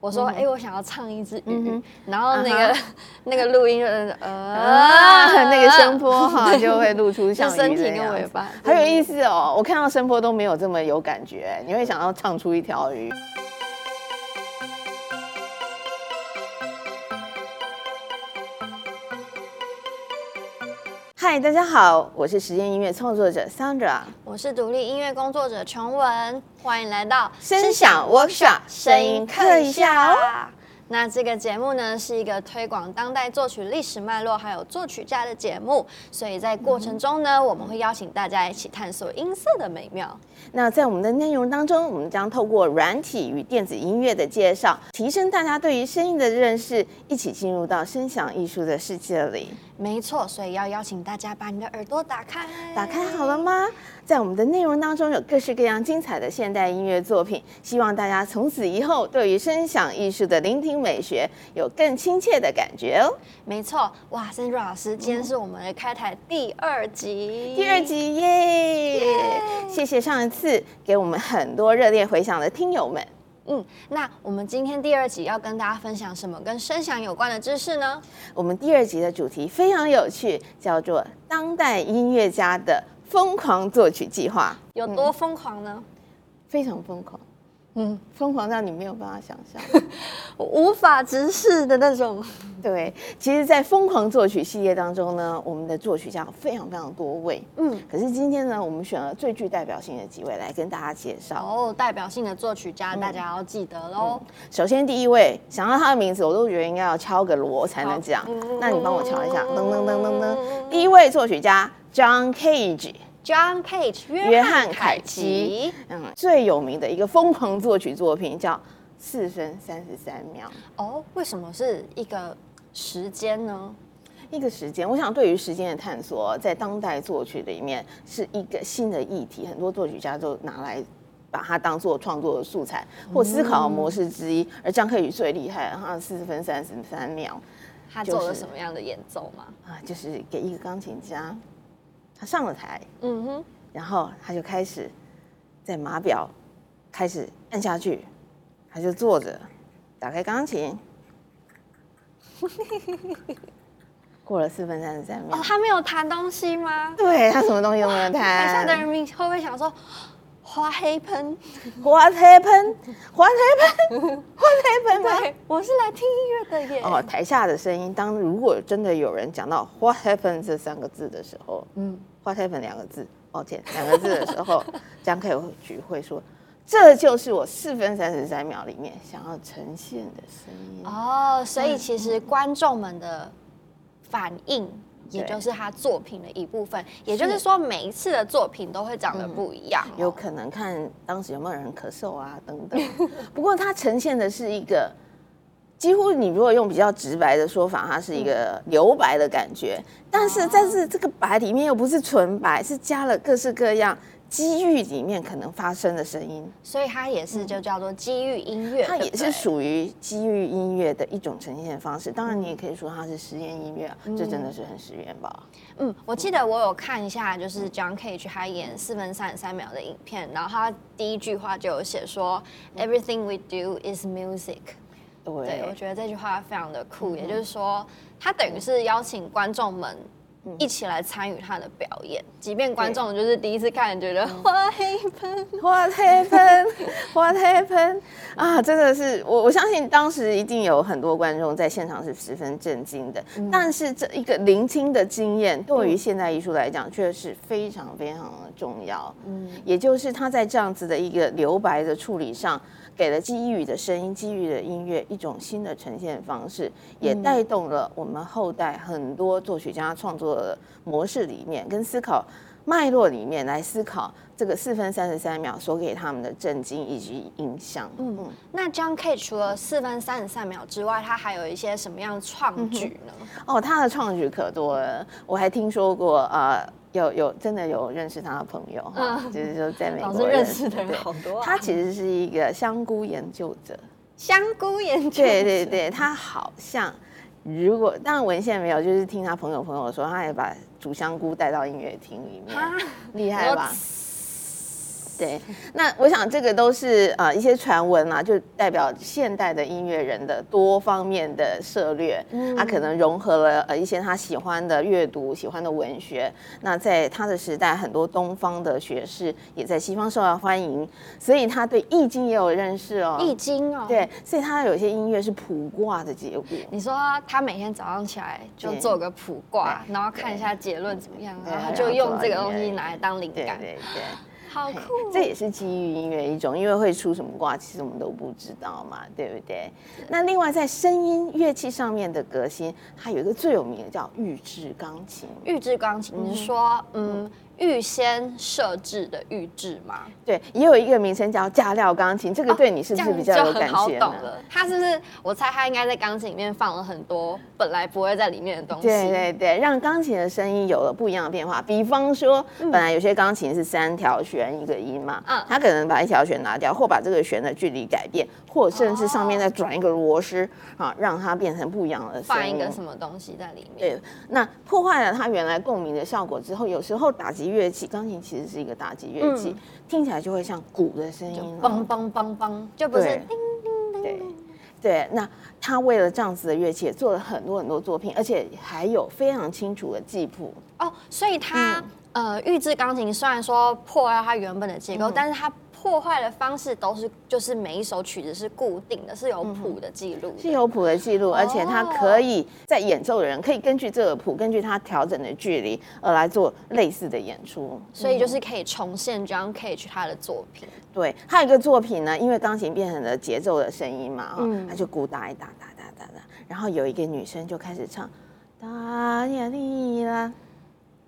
我说，哎、嗯欸，我想要唱一只鱼，嗯、然后那个、uh. 那个录音呃 啊，那个声波哈 就会露出像身体跟尾巴，很有意思哦。我看到声波都没有这么有感觉，你会想要唱出一条鱼。嗨，大家好，我是实验音乐创作者 Sandra，我是独立音乐工作者琼文，欢迎来到声响 Workshop 声音课一下哦。那这个节目呢，是一个推广当代作曲历史脉络还有作曲家的节目，所以在过程中呢，我们会邀请大家一起探索音色的美妙。那在我们的内容当中，我们将透过软体与电子音乐的介绍，提升大家对于声音的认识，一起进入到声响艺术的世界里。没错，所以要邀请大家把你的耳朵打开，打开好了吗？在我们的内容当中有各式各样精彩的现代音乐作品，希望大家从此以后对于声响艺术的聆听美学有更亲切的感觉哦。没错，哇，Sandra 老师，今天是我们的开台第二集，第二集耶!谢谢上一次给我们很多热烈回响的听友们。嗯，那我们今天第二集要跟大家分享什么跟声响有关的知识呢？我们第二集的主题非常有趣，叫做“当代音乐家的疯狂作曲计划”。有多疯狂呢？嗯，非常疯狂。嗯，疯狂到你没有办法想象，无法直视的那种。对，其实，在疯狂作曲系列当中呢，我们的作曲家非常非常多位。嗯，可是今天呢，我们选了最具代表性的几位来跟大家介绍。哦，代表性的作曲家，大家要记得喽。首先，第一位想到他的名字，我都觉得应该要敲个锣才能讲。那你帮我敲一下，噔噔噔噔噔。第一位作曲家，John Cage。John Cage，约翰凯奇，嗯，最有名的一个疯狂作曲作品叫四分三十三秒。哦，为什么是一个时间呢？一个时间，我想对于时间的探索，在当代作曲里面是一个新的议题，很多作曲家都拿来把它当做创作的素材或思考模式之一。嗯、而 John Cage 最厉害，他四分三十三秒，他做了什么样的演奏吗？啊，就是给一个钢琴家。他上了台，嗯哼，然后他就开始在码表开始按下去，他就坐着，打开钢琴，过了四分三十三秒。哦，他没有弹东西吗？对，他什么东西都没有弹。台下的人民会不会想说，What happened？What happened？What happened？What happened？对，我是来听音乐的耶。哦，台下的声音，当如果真的有人讲到 What happened 这三个字的时候，嗯。What happened 两个字，抱歉，两个字的时候，张克有举会说，这就是我四分三十三秒里面想要呈现的声音。哦，所以其实观众们的反应，也就是他作品的一部分，也就是说，每一次的作品都会长得不一样，哦。有可能看当时有没有人咳嗽啊，等等。不过它呈现的是一个。几乎你如果用比较直白的说法，它是一个留白的感觉，但是但是这个白里面又不是纯白，是加了各式各样机遇里面可能发生的声音，所以它也是就叫做机遇音乐，它也是属于机遇音乐的一种呈现方式。当然，你也可以说它是实验音乐，这真的是很实验吧？嗯，我记得我有看一下，就是 John Cage 他演四分三十三秒的影片，然后他第一句话就有写说，Everything we do is music。对，我觉得这句话非常的酷，嗯、也就是说，他等于是邀请观众们一起来参与他的表演，嗯、即便观众就是第一次看，觉得 What happened？What happened？What happened？啊，真的是我我相信当时一定有很多观众在现场是十分震惊的，嗯、但是这一个聆听的经验，对于现代艺术来讲却是非常非常的重要。嗯，也就是他在这样子的一个留白的处理上。给了基于的声音、基于的音乐一种新的呈现方式，也带动了我们后代很多作曲家创作的模式里面跟思考脉络里面来思考这个四分三十三秒所给他们的震惊以及影响。嗯，嗯那 John Cage 除了四分三十三秒之外，他还有一些什么样的创举呢？哦，他的创举可多了，我还听说过啊。呃有有真的有认识他的朋友哈，嗯、就是说在美国认识的人好多、啊。他其实是一个香菇研究者，香菇研究者。对对对，他好像如果当然文献没有，就是听他朋友朋友说，他也把煮香菇带到音乐厅里面，厉害吧？对，那我想这个都是呃一些传闻啊，就代表现代的音乐人的多方面的涉略。嗯，他可能融合了呃一些他喜欢的阅读、喜欢的文学。那在他的时代，很多东方的学士也在西方受到欢迎，所以他对易经也有认识哦。易经哦，对，所以他有些音乐是卜卦的结果。你说他每天早上起来就做个卜卦，然后看一下结论怎么样，然后就用这个东西拿来当灵感。对对对。好酷，这也是基于音乐一种，因为会出什么卦，其实我们都不知道嘛，对不对？那另外在声音乐器上面的革新，它有一个最有名的叫预制钢琴。预制钢琴，你是说，嗯。嗯预先设置的预制吗？对，也有一个名称叫加料钢琴，这个对你是不是比较有感觉？好懂了，它是不是？我猜它应该在钢琴里面放了很多本来不会在里面的东西。对对对，让钢琴的声音有了不一样的变化。比方说，本来有些钢琴是三条弦一个音嘛，嗯，它可能把一条弦拿掉，或把这个弦的距离改变，或甚至上面再转一个螺丝啊，让它变成不一样的声音。放一个什么东西在里面？对，那破坏了它原来共鸣的效果之后，有时候打击。乐器，钢琴其实是一个打击乐器，嗯、听起来就会像鼓的声音，梆梆梆梆，就不是叮叮叮。对对，那他为了这样子的乐器，也做了很多很多作品，而且还有非常清楚的记谱哦。所以他、嗯、呃，预制钢琴虽然说破坏它原本的结构，嗯、但是它。破坏的方式都是，就是每一首曲子是固定的，是有谱的记录，是有谱的记录，而且他可以在演奏的人可以根据这个谱，根据他调整的距离而来做类似的演出，所以就是可以重现 John Cage 他的作品。对，还有一个作品呢，因为钢琴变成了节奏的声音嘛，嗯，他就鼓打一打打打打打，然后有一个女生就开始唱哒呀哩啦，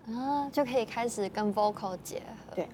啊，就可以开始跟 vocal 结合，对。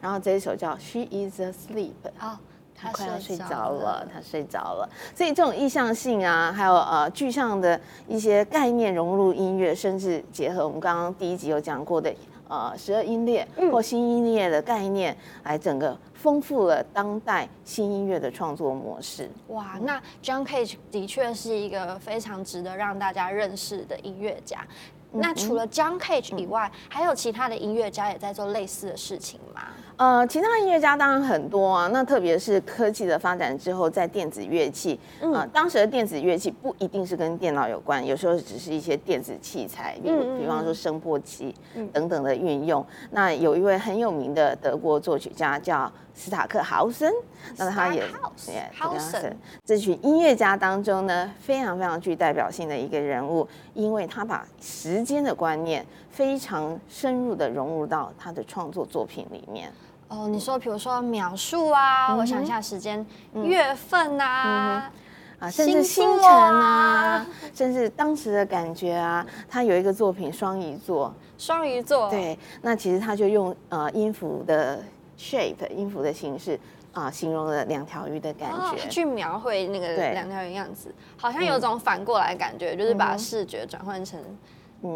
然后这一首叫 She is asleep，好，他快要睡着了，他睡着了。所以这种意向性啊，还有呃具象的一些概念融入音乐，甚至结合我们刚刚第一集有讲过的呃十二音列或新音列的概念，来整个丰富了当代新音乐的创作模式。哇，那 John Cage 的确是一个非常值得让大家认识的音乐家。那除了 John Cage 以外，还有其他的音乐家也在做类似的事情吗？呃，其他音乐家当然很多啊。那特别是科技的发展之后，在电子乐器，啊、呃，当时的电子乐器不一定是跟电脑有关，有时候只是一些电子器材，比如比方说声波器等等的运用。那有一位很有名的德国作曲家叫斯塔克豪森，那他也也豪森这群音乐家当中呢，非常非常具代表性的一个人物，因为他把时间的观念非常深入的融入到他的创作作品里面。哦，你说，比如说描述啊，嗯、我想一下时间，嗯、月份啊，啊，甚至星辰啊，甚至当时的感觉啊，他有一个作品双鱼座，双鱼座，对，那其实他就用呃音符的 shape，音符的形式啊、呃，形容了两条鱼的感觉，哦、去描绘那个两条鱼样子，好像有种反过来的感觉，嗯、就是把视觉转换成。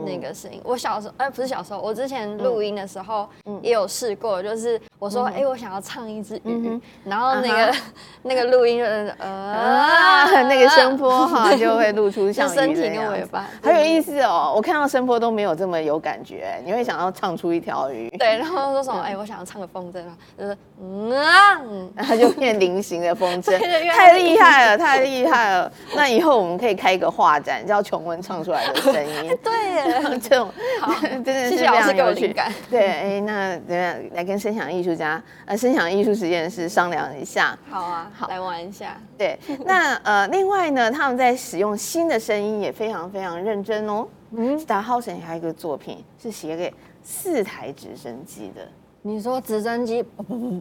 那个声音，我小时候，哎，不是小时候，我之前录音的时候也有试过，就是我说，哎，我想要唱一只鱼，然后那个那个录音就是呃，那个声波哈 就会露出像身体跟尾巴，很有意思哦。我看到声波都没有这么有感觉，你会想要唱出一条鱼。对，然后说什么，哎，我想要唱个风筝啊，就是嗯啊，然后就变菱形的风筝，太厉害了，太厉害了。那以后我们可以开一个画展，叫琼文唱出来的声音。对。这种好 真的是非常有趣。对，哎，那等下来跟声响艺术家呃，声响艺术实验室商量一下。好啊，好，来玩一下。对，那呃，另外呢，他们在使用新的声音也非常非常认真哦。嗯，Stockhausen 还有一个作品是写给四台直升机的。你说直升机，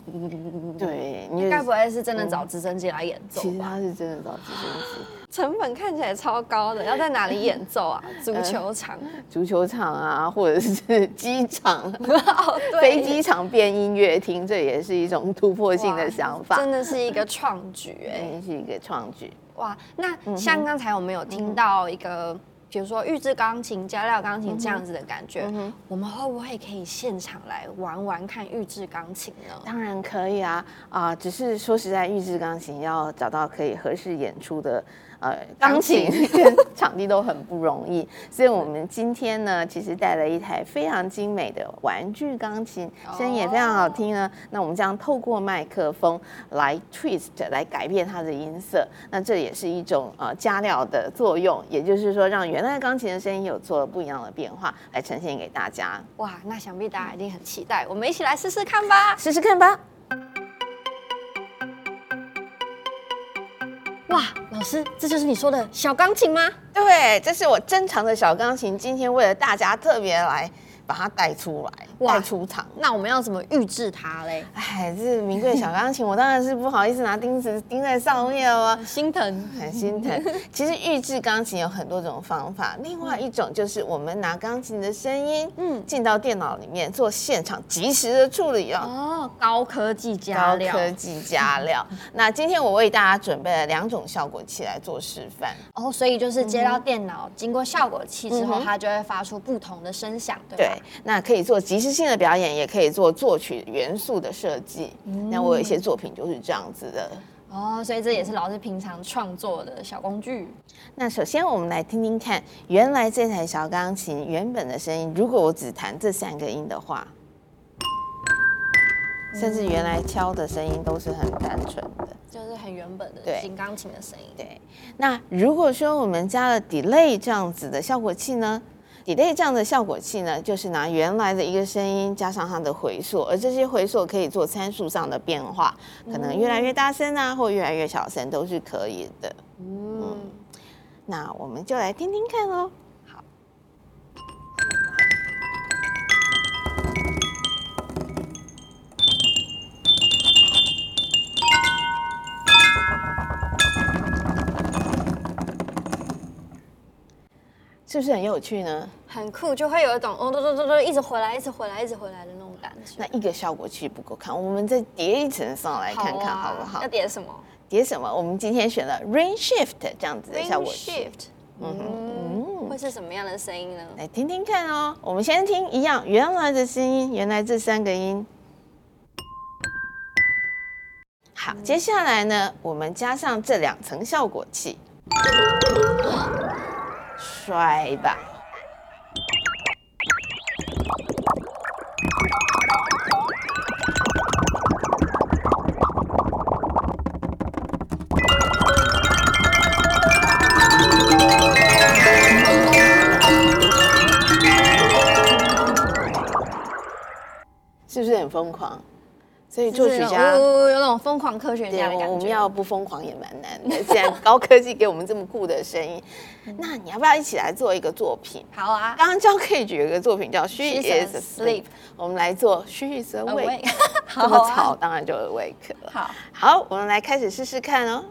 对，你该不会是真的找直升机来演奏？其实他是真的找直升机，成本看起来超高的。要在哪里演奏啊？足球场、足球场啊，或者是机场、飞机场变音乐厅，这也是一种突破性的想法。真的是一个创举，哎，是一个创举。哇，那像刚才我们有听到一个。比如说预制钢琴、加料钢琴这样子的感觉，嗯、我们会不会可以现场来玩玩看预制钢琴呢？当然可以啊，啊、呃，只是说实在，预制钢琴要找到可以合适演出的。呃，钢琴 跟场地都很不容易，所以我们今天呢，其实带了一台非常精美的玩具钢琴，声音也非常好听呢。那我们将透过麦克风来 twist 来改变它的音色，那这也是一种呃加料的作用，也就是说让原来钢琴的声音有做了不一样的变化来呈现给大家。哇，那想必大家一定很期待，我们一起来试试看吧，试试看吧。哇，老师，这就是你说的小钢琴吗？对，这是我珍藏的小钢琴，今天为了大家特别来把它带出来。带出场，那我们要怎么预制它嘞？哎，这是名贵小钢琴，我当然是不好意思拿钉子 钉在上面了，心疼，很心疼。其实预制钢琴有很多种方法，另外一种就是我们拿钢琴的声音，嗯，进到电脑里面做现场及时的处理哦。哦，高科技加料，高科技加料。那今天我为大家准备了两种效果器来做示范。哦，所以就是接到电脑，经过效果器之后，它就会发出不同的声响，对吧？对，那可以做即时性的表演，也可以做作曲元素的设计。嗯、那我有一些作品就是这样子的哦，所以这也是老师平常创作的小工具。那首先我们来听听看，原来这台小钢琴原本的声音，如果我只弹这三个音的话，嗯、甚至原来敲的声音都是很单纯的，就是很原本的新钢琴的声音。对，那如果说我们加了 delay 这样子的效果器呢？delay 这样的效果器呢，就是拿原来的一个声音加上它的回溯，而这些回溯可以做参数上的变化，可能越来越大声啊，或越来越小声都是可以的。嗯，那我们就来听听看喽。是不是很有趣呢？很酷，就会有一种哦，嘟嘟嘟嘟，一直回来，一直回来，一直回来的那种感觉。那一个效果器不够看，我们再叠一层上来看看，好不好？要叠什么？叠什么？我们今天选了 Rain Shift 这样子的效果 Shift，嗯嗯，会是什么样的声音呢？来听听看哦。我们先听一样原来的声音，原来这三个音。好，接下来呢，我们加上这两层效果器。摔吧！是不是很疯狂？所以作曲家有那种疯狂科学家的感觉。我们要不疯狂也蛮难的。既然高科技给我们这么酷的声音，那你要不要一起来做一个作品？好啊！刚刚教 K 举有一个作品叫 She is asleep，我们来做 She is awake。这么吵，当然就 awake 了。好，好，我们来开始试试看哦。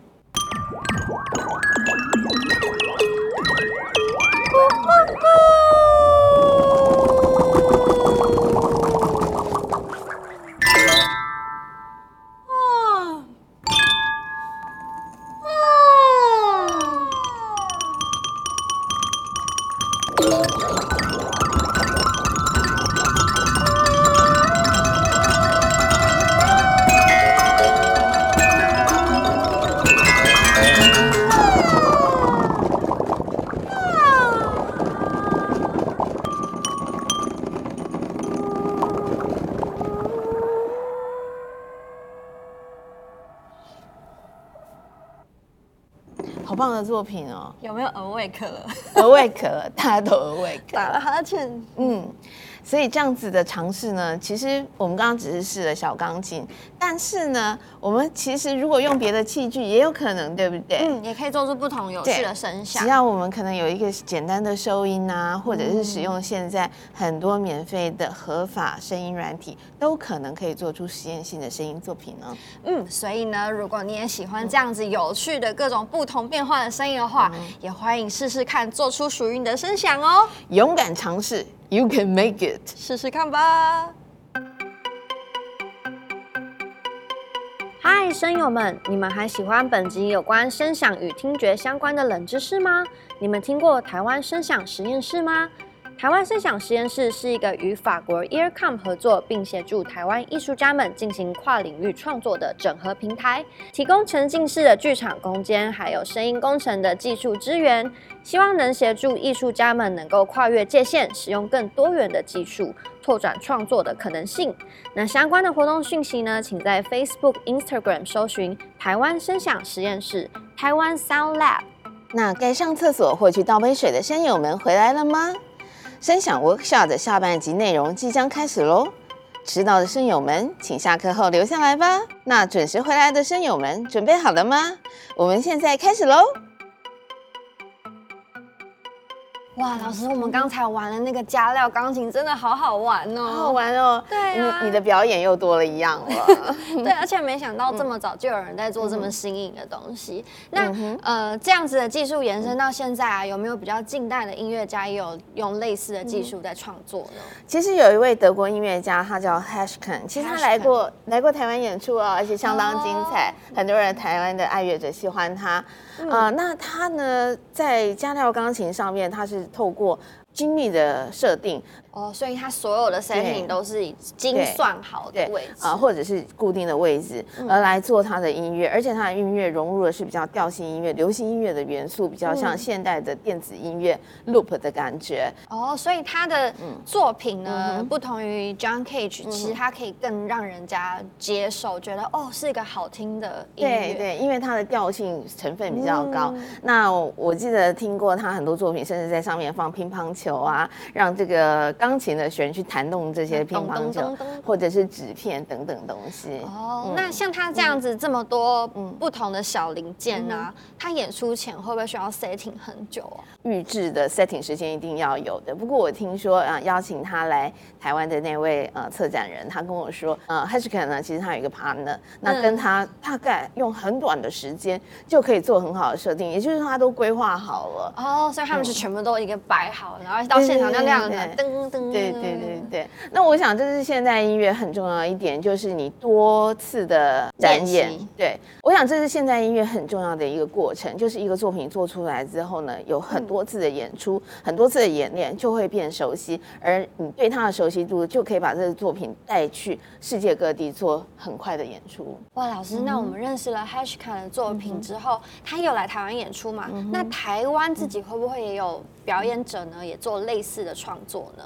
好棒的作品哦！有没有 awake 了？awake 了，大家都 awake，打了哈欠。嗯。所以这样子的尝试呢，其实我们刚刚只是试了小钢琴，但是呢，我们其实如果用别的器具也有可能，对不对？嗯，也可以做出不同有趣的声响。只要我们可能有一个简单的收音啊，或者是使用现在很多免费的合法声音软体，都可能可以做出实验性的声音作品呢。嗯，所以呢，如果你也喜欢这样子有趣的各种不同变化的声音的话，嗯、也欢迎试试看做出属于你的声响哦。勇敢尝试。You can make it，试试看吧。嗨，声友们，你们还喜欢本集有关声响与听觉相关的冷知识吗？你们听过台湾声响实验室吗？台湾声响实验室是一个与法国 Earcom 合作，并协助台湾艺术家们进行跨领域创作的整合平台，提供沉浸式的剧场空间，还有声音工程的技术支援，希望能协助艺术家们能够跨越界限，使用更多元的技术。拓展创作的可能性。那相关的活动讯息呢？请在 Facebook、Instagram 搜寻台湾声响实验室（台湾 Sound Lab）。那该上厕所或去倒杯水的声友们回来了吗？声响 Workshop 的下半集内容即将开始喽！迟到的声友们，请下课后留下来吧。那准时回来的声友们，准备好了吗？我们现在开始喽！哇，老师，我们刚才玩的那个加料钢琴真的好好玩哦，好好玩哦。对啊，你你的表演又多了一样了。对，而且没想到这么早就有人在做这么新颖的东西。嗯、那呃，这样子的技术延伸到现在啊，有没有比较近代的音乐家也有用类似的技术在创作呢？其实有一位德国音乐家，他叫 Hashken，其实他来过来过台湾演出啊，而且相当精彩，哦、很多人台湾的爱乐者喜欢他。嗯、呃，那他呢，在加料钢琴上面，他是。透过精密的设定。哦，所以它所有的 setting 都是已经算好的位置啊，或者是固定的位置，而来做它的音乐，而且它的音乐融入的是比较调性音乐、流行音乐的元素，比较像现代的电子音乐 loop 的感觉。哦，所以他的作品呢，不同于 John Cage，其实它可以更让人家接受，觉得哦是一个好听的音乐。对对，因为它的调性成分比较高。那我记得听过他很多作品，甚至在上面放乒乓球啊，让这个。钢琴的弦去弹动这些乒乓球，或者是纸片等等东西。哦，那像他这样子这么多不同的小零件啊，他演出前会不会需要 setting 很久啊？预制的 setting 时间一定要有的。不过我听说啊，邀请他来台湾的那位呃策展人，他跟我说，呃，Hashkin 呢，其实他有一个 partner，那跟他大概用很短的时间就可以做很好的设定，也就是说他都规划好了。哦，所以他们是全部都一个摆好，然后到现场就那样子噔。对对对对，那我想这是现代音乐很重要的一点，就是你多次的展演。对，我想这是现代音乐很重要的一个过程，就是一个作品做出来之后呢，有很多次的演出，很多次的演练，就会变熟悉，而你对它的熟悉度，就可以把这个作品带去世界各地做很快的演出。哇，老师，那我们认识了 Hashkin 的作品之后，他有来台湾演出嘛？那台湾自己会不会也有表演者呢，也做类似的创作呢？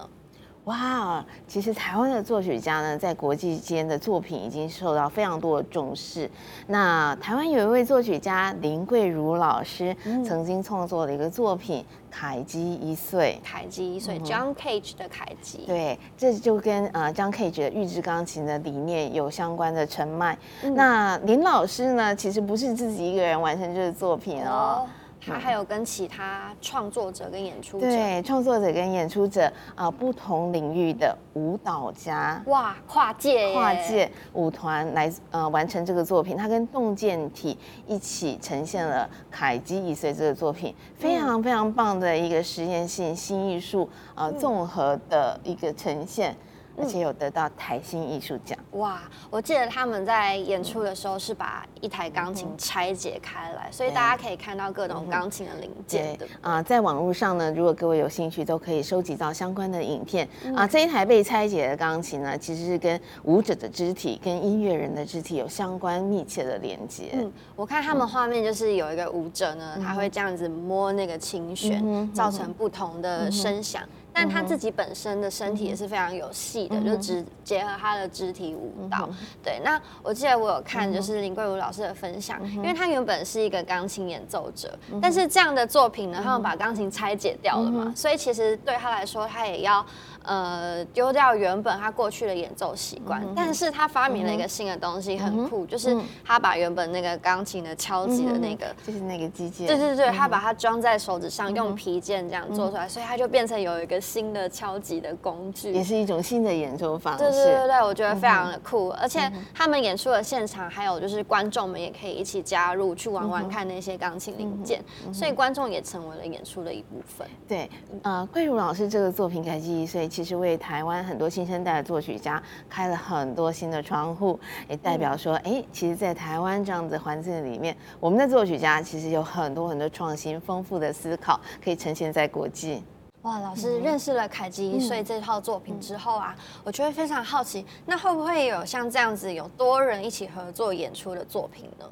哇，其实台湾的作曲家呢，在国际间的作品已经受到非常多的重视。那台湾有一位作曲家林桂如老师，曾经创作了一个作品《凯基一岁》。凯基一岁，John Cage 的凯基。对，这就跟呃 John Cage 的预制钢琴的理念有相关的承脉。那林老师呢，其实不是自己一个人完成这个作品哦。他还有跟其他创作者跟演出者，对，创作者跟演出者啊、呃，不同领域的舞蹈家，哇，跨界跨界舞团来呃完成这个作品，他跟动见体一起呈现了《凯基一岁》这个作品，非常非常棒的一个实验性新艺术啊综合的一个呈现。而且有得到台新艺术奖。哇！我记得他们在演出的时候是把一台钢琴拆解开来，所以大家可以看到各种钢琴的零件。对啊，在网络上呢，如果各位有兴趣，都可以收集到相关的影片。啊，这一台被拆解的钢琴呢，其实是跟舞者的肢体、跟音乐人的肢体有相关密切的连接。嗯，我看他们画面就是有一个舞者呢，他会这样子摸那个琴弦，造成不同的声响。但他自己本身的身体也是非常有戏的，就只结合他的肢体舞蹈。对，那我记得我有看就是林桂如老师的分享，因为他原本是一个钢琴演奏者，但是这样的作品呢，他们把钢琴拆解掉了嘛，所以其实对他来说，他也要呃丢掉原本他过去的演奏习惯。但是他发明了一个新的东西，很酷，就是他把原本那个钢琴的敲击的那个，就是那个机械，对对对，他把它装在手指上，用皮件这样做出来，所以它就变成有一个。新的敲击的工具，也是一种新的演奏方式。对对对对，我觉得非常的酷，而且他们演出的现场，还有就是观众们也可以一起加入去玩玩看那些钢琴零件，所以观众也成为了演出的一部分。对，呃，桂如老师这个作品《凯基一岁》，其其实为台湾很多新生代的作曲家开了很多新的窗户，也代表说，哎，其实，在台湾这样子环境里面，我们的作曲家其实有很多很多创新、丰富的思考，可以呈现在国际。哇，老师认识了凯吉一岁这套作品之后啊，我觉得非常好奇，那会不会有像这样子有多人一起合作演出的作品呢？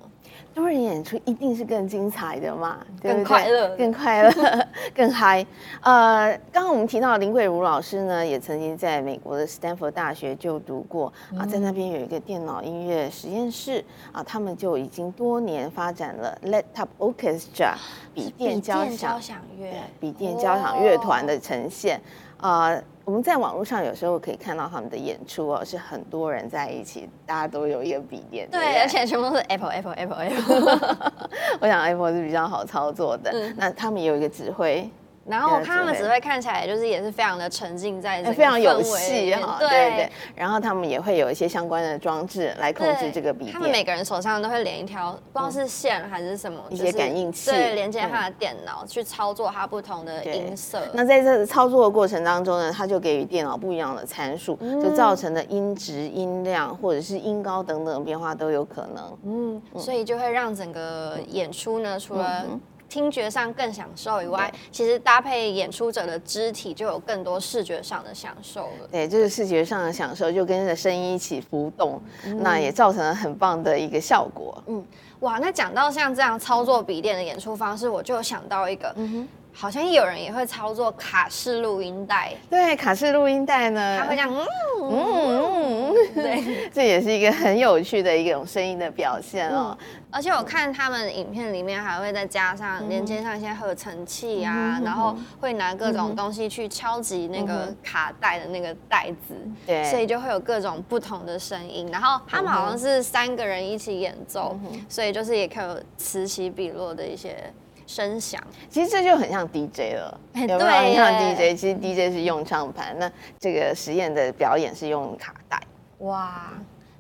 多人演出一定是更精彩的嘛，对对更快乐，更快乐，更嗨。呃，刚刚我们提到林桂如老师呢，也曾经在美国的斯坦福大学就读过、嗯、啊，在那边有一个电脑音乐实验室啊，他们就已经多年发展了 Laptop Orchestra 笔电交响乐，笔电交响乐团的呈现啊。呃我们在网络上有时候可以看到他们的演出哦，是很多人在一起，大家都有一个笔电，对，对，而且全部都是 Apple Apple Apple Apple。我想 Apple 是比较好操作的，嗯、那他们也有一个指挥。然后我看他们只会看起来就是也是非常的沉浸在非常有戏哈，对对对。然后他们也会有一些相关的装置来控制这个笔电。他们每个人手上都会连一条，不知道是线还是什么，一些感应器，对，连接他的电脑去操作它不同的音色。那在这操作的过程当中呢，他就给予电脑不一样的参数，就造成的音质、音量或者是音高等等变化都有可能。嗯，所以就会让整个演出呢，除了听觉上更享受以外，其实搭配演出者的肢体，就有更多视觉上的享受了。对，就是视觉上的享受，就跟着声音一起浮动，嗯、那也造成了很棒的一个效果。嗯，哇，那讲到像这样操作笔电的演出方式，我就想到一个。嗯哼好像有人也会操作卡式录音带，对，卡式录音带呢，它会这样，嗯嗯嗯，对，这也是一个很有趣的一种声音的表现哦。嗯、而且我看他们影片里面还会再加上连接上一些合成器啊，嗯、然后会拿各种东西去敲击那个卡带的那个带子，对，所以就会有各种不同的声音。然后他们好像是三个人一起演奏，所以就是也可以有此起彼落的一些。声响，其实这就很像 DJ 了，有没有？很像 DJ，其实 DJ 是用唱盘，那这个实验的表演是用卡带。哇。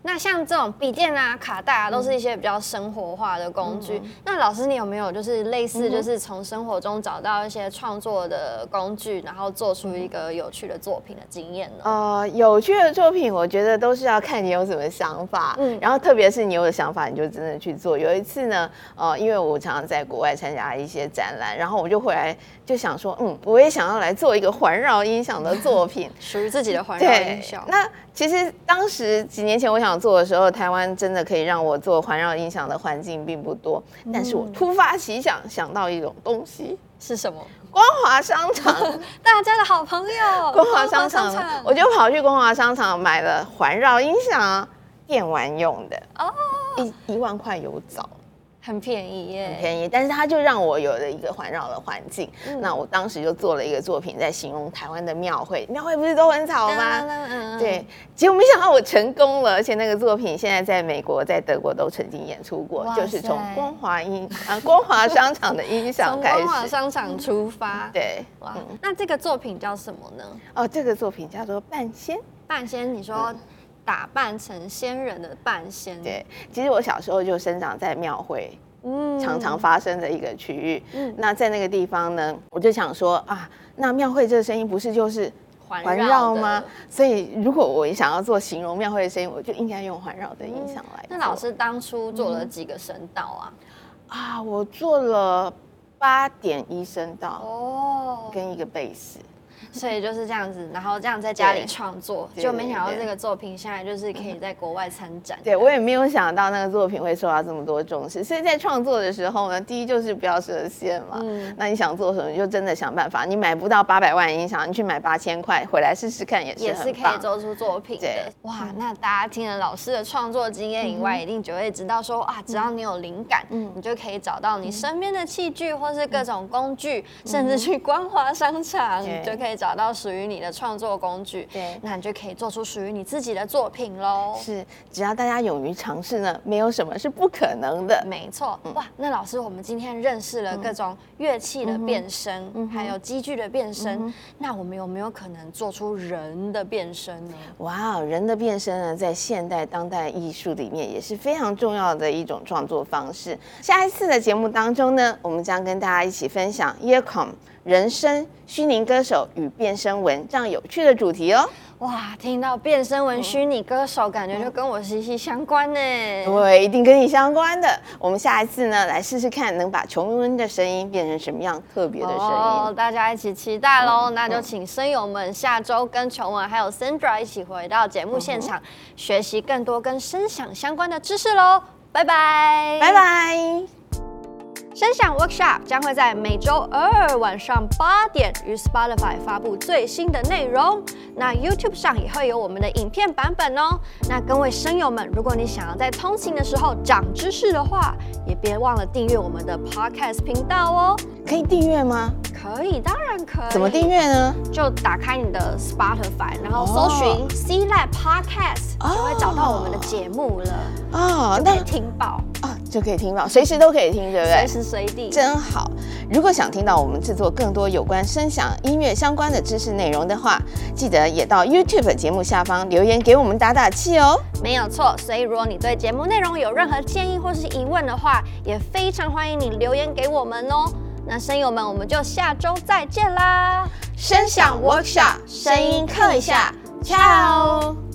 那像这种笔电啊、卡带啊，都是一些比较生活化的工具。嗯、那老师，你有没有就是类似，就是从生活中找到一些创作的工具，然后做出一个有趣的作品的经验呢？呃，有趣的作品，我觉得都是要看你有什么想法。嗯，然后特别是你有想法，你就真的去做。有一次呢，呃，因为我常常在国外参加一些展览，然后我就回来就想说，嗯，我也想要来做一个环绕音响的作品，属于自己的环绕音响。那其实当时几年前我想做的时候，台湾真的可以让我做环绕音响的环境并不多。但是我突发奇想，想到一种东西，是什么？光华商场，大家的好朋友。光华商场，我就跑去光华商场买了环绕音响，电玩用的，哦，一一万块有找。很便宜耶，很便宜，但是它就让我有了一个环绕的环境。嗯、那我当时就做了一个作品，在形容台湾的庙会，庙会不是都很吵吗？嗯嗯、对，结果没想到我成功了，而且那个作品现在在美国、在德国都曾经演出过，就是从光华音 啊光华商场的音响 开始，光华商场出发。对，哇，嗯、那这个作品叫什么呢？哦，这个作品叫做半仙。半仙，你说。嗯打扮成仙人的半仙，对，其实我小时候就生长在庙会，嗯，常常发生的一个区域。嗯，那在那个地方呢，我就想说啊，那庙会这个声音不是就是环绕吗？所以如果我想要做形容庙会的声音，我就应该用环绕的音响来、嗯。那老师当初做了几个声道啊？嗯、啊，我做了八点一声道哦，跟一个贝斯。所以就是这样子，然后这样在家里创作，就没想到这个作品现在就是可以在国外参展。对，我也没有想到那个作品会受到这么多重视。所以在创作的时候呢，第一就是不要设限嘛。嗯。那你想做什么，你就真的想办法。你买不到八百万音响，你去买八千块回来试试看，也是也是可以做出作品的。对哇，那大家听了老师的创作经验以外，嗯、一定就会知道说啊，只要你有灵感，嗯，你就可以找到你身边的器具或是各种工具，嗯、甚至去光华商场，就可以找到属于你的创作工具，对，那你就可以做出属于你自己的作品喽。是，只要大家勇于尝试呢，没有什么是不可能的。没错，哇，那老师，我们今天认识了各种乐器的变声，嗯、还有机具的变声，嗯、那我们有没有可能做出人的变声呢？哇，人的变声呢，在现代当代艺术里面也是非常重要的一种创作方式。下一次的节目当中呢，我们将跟大家一起分享 Earcom。人声、虚拟歌手与变声文这样有趣的主题哦。哇，听到变声文、虚拟歌手，感觉就跟我息息相关呢。对，一定跟你相关的。我们下一次呢，来试试看能把琼文的声音变成什么样特别的声音。哦，大家一起期待喽！那就请声友们下周跟琼文还有 Sandra 一起回到节目现场，学习更多跟声响相关的知识喽。拜拜，拜拜。声响 Workshop 将会在每周二晚上八点于 Spotify 发布最新的内容。那 YouTube 上也会有我们的影片版本哦。那各位声友们，如果你想要在通勤的时候长知识的话，也别忘了订阅我们的 Podcast 频道哦。可以订阅吗？可以，当然可以。怎么订阅呢？就打开你的 Spotify，然后搜寻 C-Lab Podcast，就会找到我们的节目了。哦，那听报哦，就可以听报，随时都可以听，对不对？随时随地，真好。如果想听到我们制作更多有关声响音乐相关的知识内容的话，记得也到 YouTube 节目下方留言给我们打打气哦。没有错，所以如果你对节目内容有任何建议或是疑问的话，也非常欢迎你留言给我们哦。那声友们，我们就下周再见啦！声响 Workshop，声音课一下，Ciao。